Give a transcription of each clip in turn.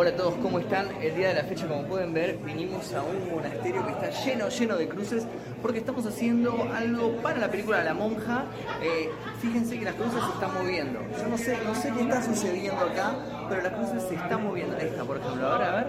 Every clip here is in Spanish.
Hola a todos, ¿cómo están? El día de la fecha, como pueden ver, vinimos a un monasterio que está lleno, lleno de cruces, porque estamos haciendo algo para la película La Monja. Eh, fíjense que las cruces se están moviendo. Yo no sé, no sé qué está sucediendo acá, pero las cruces se están moviendo. Está, por ejemplo, ahora a ver.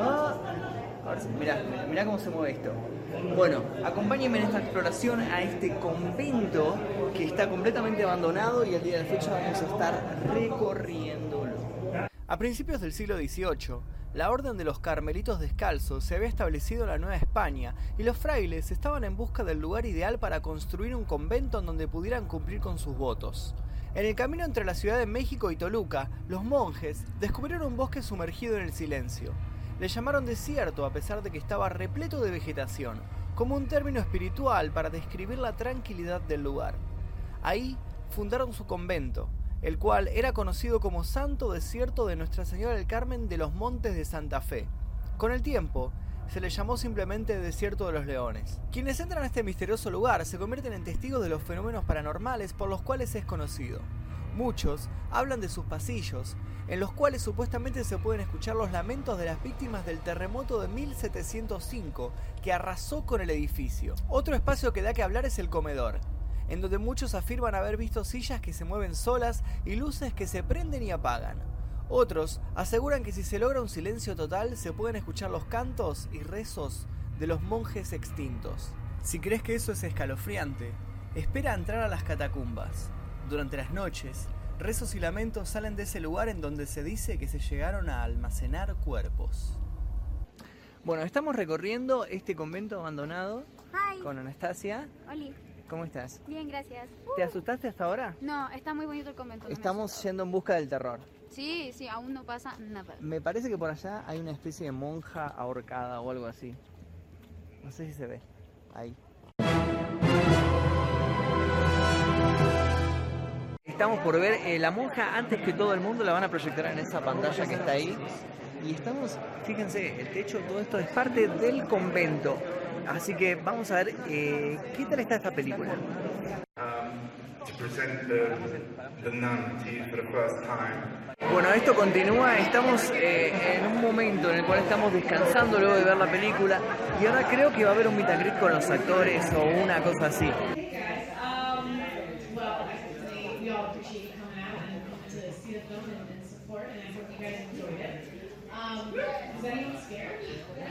Ah, ahora sí, mirá, mirá cómo se mueve esto. Bueno, acompáñenme en esta exploración a este convento que está completamente abandonado y el día de la fecha vamos a estar recorriéndolo. A principios del siglo XVIII, la Orden de los Carmelitos Descalzos se había establecido en la Nueva España y los frailes estaban en busca del lugar ideal para construir un convento en donde pudieran cumplir con sus votos. En el camino entre la Ciudad de México y Toluca, los monjes descubrieron un bosque sumergido en el silencio. Le llamaron desierto a pesar de que estaba repleto de vegetación, como un término espiritual para describir la tranquilidad del lugar. Ahí fundaron su convento, el cual era conocido como Santo Desierto de Nuestra Señora del Carmen de los Montes de Santa Fe. Con el tiempo, se le llamó simplemente Desierto de los Leones. Quienes entran a este misterioso lugar se convierten en testigos de los fenómenos paranormales por los cuales es conocido. Muchos hablan de sus pasillos, en los cuales supuestamente se pueden escuchar los lamentos de las víctimas del terremoto de 1705 que arrasó con el edificio. Otro espacio que da que hablar es el comedor, en donde muchos afirman haber visto sillas que se mueven solas y luces que se prenden y apagan. Otros aseguran que si se logra un silencio total se pueden escuchar los cantos y rezos de los monjes extintos. Si crees que eso es escalofriante, espera a entrar a las catacumbas. Durante las noches, rezos y lamentos salen de ese lugar en donde se dice que se llegaron a almacenar cuerpos. Bueno, estamos recorriendo este convento abandonado Hi. con Anastasia. Oli. ¿Cómo estás? Bien, gracias. ¿Te asustaste hasta ahora? No, está muy bonito el convento. no Estamos yendo en busca del terror. Sí, sí, aún no pasa nada. Me parece que por allá hay una especie de monja ahorcada o algo así. No sé si se ve. Ahí. Estamos por ver eh, la monja antes que todo el mundo la van a proyectar en esa pantalla que está ahí. Y estamos, fíjense, el techo, todo esto es parte del convento. Así que vamos a ver eh, qué tal está esta película. Bueno, esto continúa, estamos eh, en un momento en el cual estamos descansando luego de ver la película y ahora creo que va a haber un mitacrit con los actores o una cosa así. Um, is anyone scared?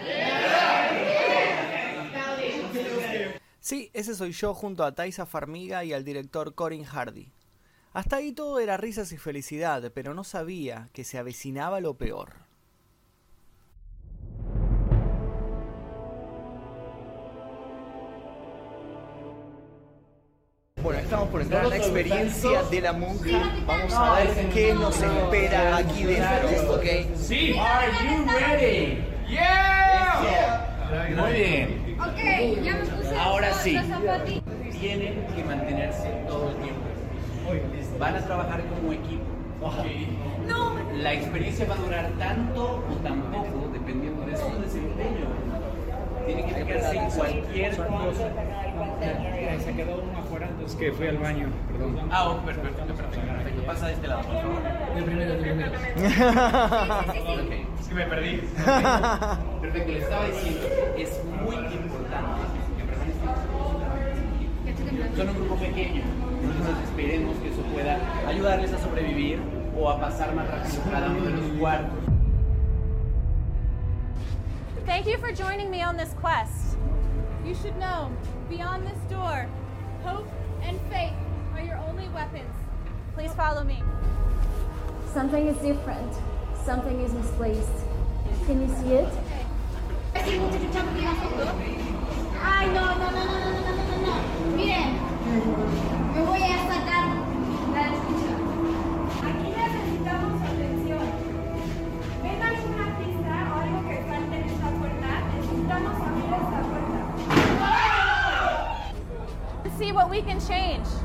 Yeah. Sí, ese soy yo junto a Taisa Farmiga y al director Corin Hardy. Hasta ahí todo era risas y felicidad, pero no sabía que se avecinaba lo peor. Bueno, estamos por entrar a la experiencia de la monja. Vamos a ver qué nos espera aquí dentro, ¿ok? Sí. Are you ready? Yeah. Muy bien. Ok, ya me puse Ahora sí. Tienen que mantenerse todo el tiempo. Van a trabajar como equipo. No, La experiencia va a durar tanto o tan poco dependiendo de su desempeño. Tienen que fijarse en cualquier cosa. Se quedó uno afuera, entonces que fui al baño, perdón. Ah, oh, perfecto, perfecto, perfecto. Pasa de este lado, por favor. El primero, el primero. Es que me perdí. Perfecto, le estaba diciendo, es muy importante son un grupo pequeño, entonces esperemos que eso pueda ayudarles a sobrevivir o a pasar más rápido cada uno de los cuartos. Thank you for joining me on this quest. You should know, beyond this door, hope and faith are your only weapons. Please follow me. Something is different. Something is misplaced. Can you see it? Ay, no, no, no, no, no, no, no, no, no. Miren, voy a la descripción. Aquí necesitamos atención. ¿Ven alguna pista o algo que falte en esta puerta? Necesitamos abrir esta puerta. Let's see what we can change.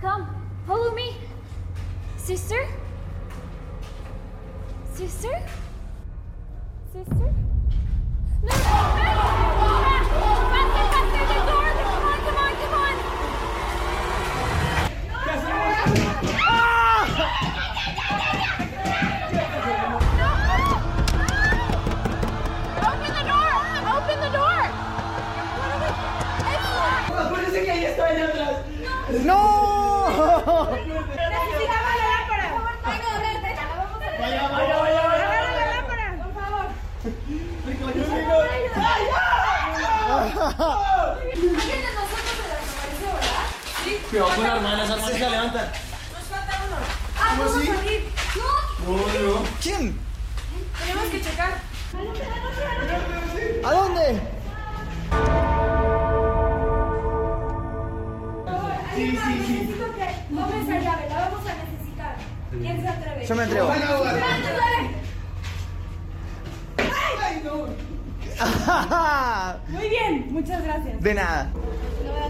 Come, follow me. Sister? Sister? Sister? No! Con la hermana, esa hermana se levanta. Nos falta uno. Ah, vamos a salir. No. ¿Quién? Tenemos que checar. ¿A dónde? Sí, sí, sí. Necesito que tome esa llave, la vamos a necesitar. ¿Quién se atreve? Yo me entrego. Muy bien, muchas gracias. De nada.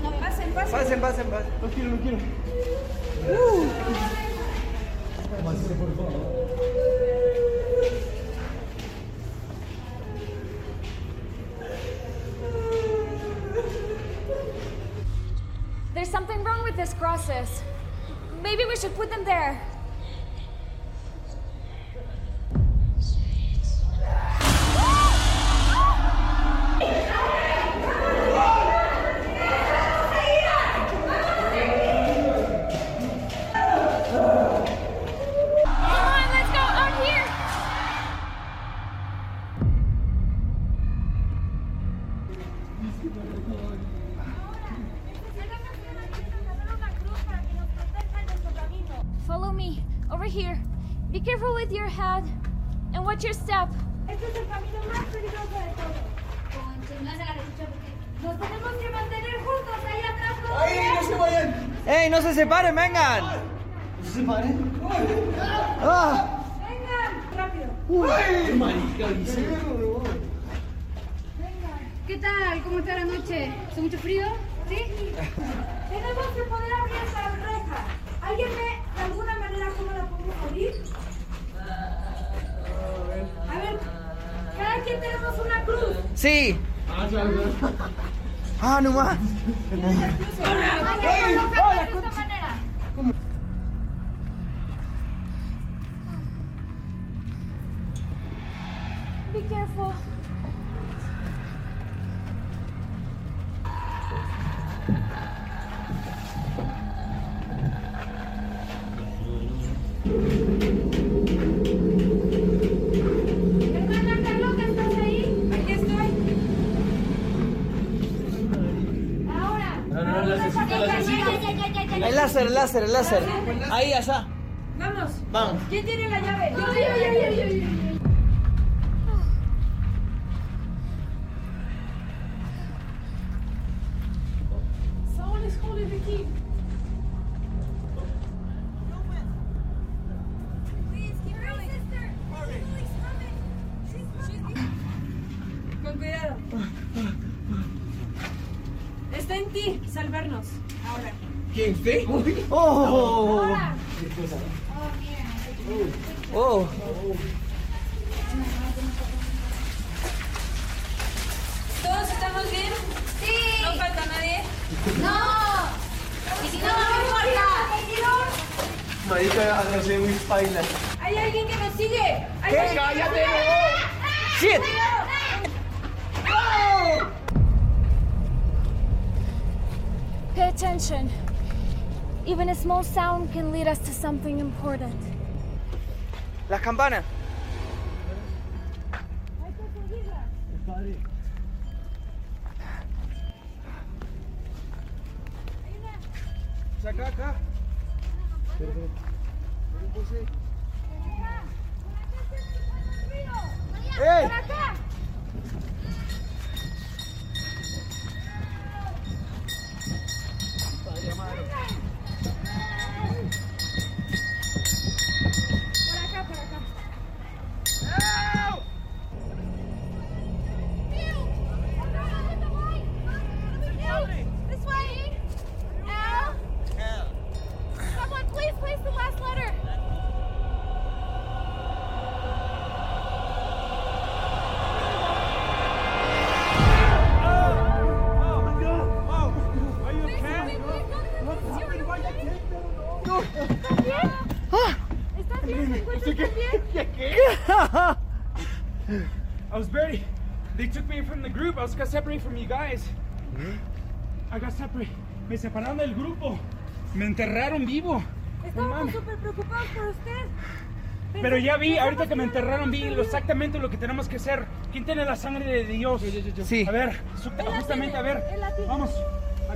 Pasen, pasen. Pasen, pasen, pasen. Lo quiero, lo quiero. There's something wrong with this crosses. Maybe we should put them there. Follow me. Over here. Be careful with your head. And watch your step. Este es el camino más peligroso de todos. Nos tenemos que mantener juntos ahí atrás. todos. ¡Ay, no se vayan! ¡Ey, no se separen, vengan! ¿No se separen? ¡Ah! Vengan, rápido. Dice. ¿Qué tal? ¿Cómo está la noche? ¿Hace mucho frío? ¿Sí? Tenemos que poder abrir esta reja. ¿Alguien ve de alguna manera cómo la podemos abrir? A ver, cada quien tenemos una cruz. Sí. Ah, claro. Ah, no más. Hay que colocarla de esta manera. Láser, el láser, el láser. Ahí, allá. Vamos. Vamos. ¿Quién tiene la llave? Yo, yo, yo, yo, yo, ¿15? ¡Oh! ¡Oh! ¿Todos estamos bien? ¡Sí! ¿No falta nadie? ¡No! ¡Y si no, no me importa! Marica, no sé, muy paila. ¡Hay alguien que nos sigue! ¿Qué? ¡Cállate! ¡Shit! Pay attention. Even a small sound can lead us to something important. Las campanas. Acá, acá. ¡Ey! ¿Estás bien? ¿Estás bien? ¿Estás bien? I was buried. They took me from the group. I was got separated from you guys. ¿Mm? I got separated. Me separaron del grupo. Me enterraron vivo. Estábamos no súper preocupados por usted. Pero, ya vi, ahorita que me enterraron, vi exactamente lo que tenemos que hacer. ¿Quién tiene la sangre de Dios? Sí. A ver, justamente, a ver. Vamos.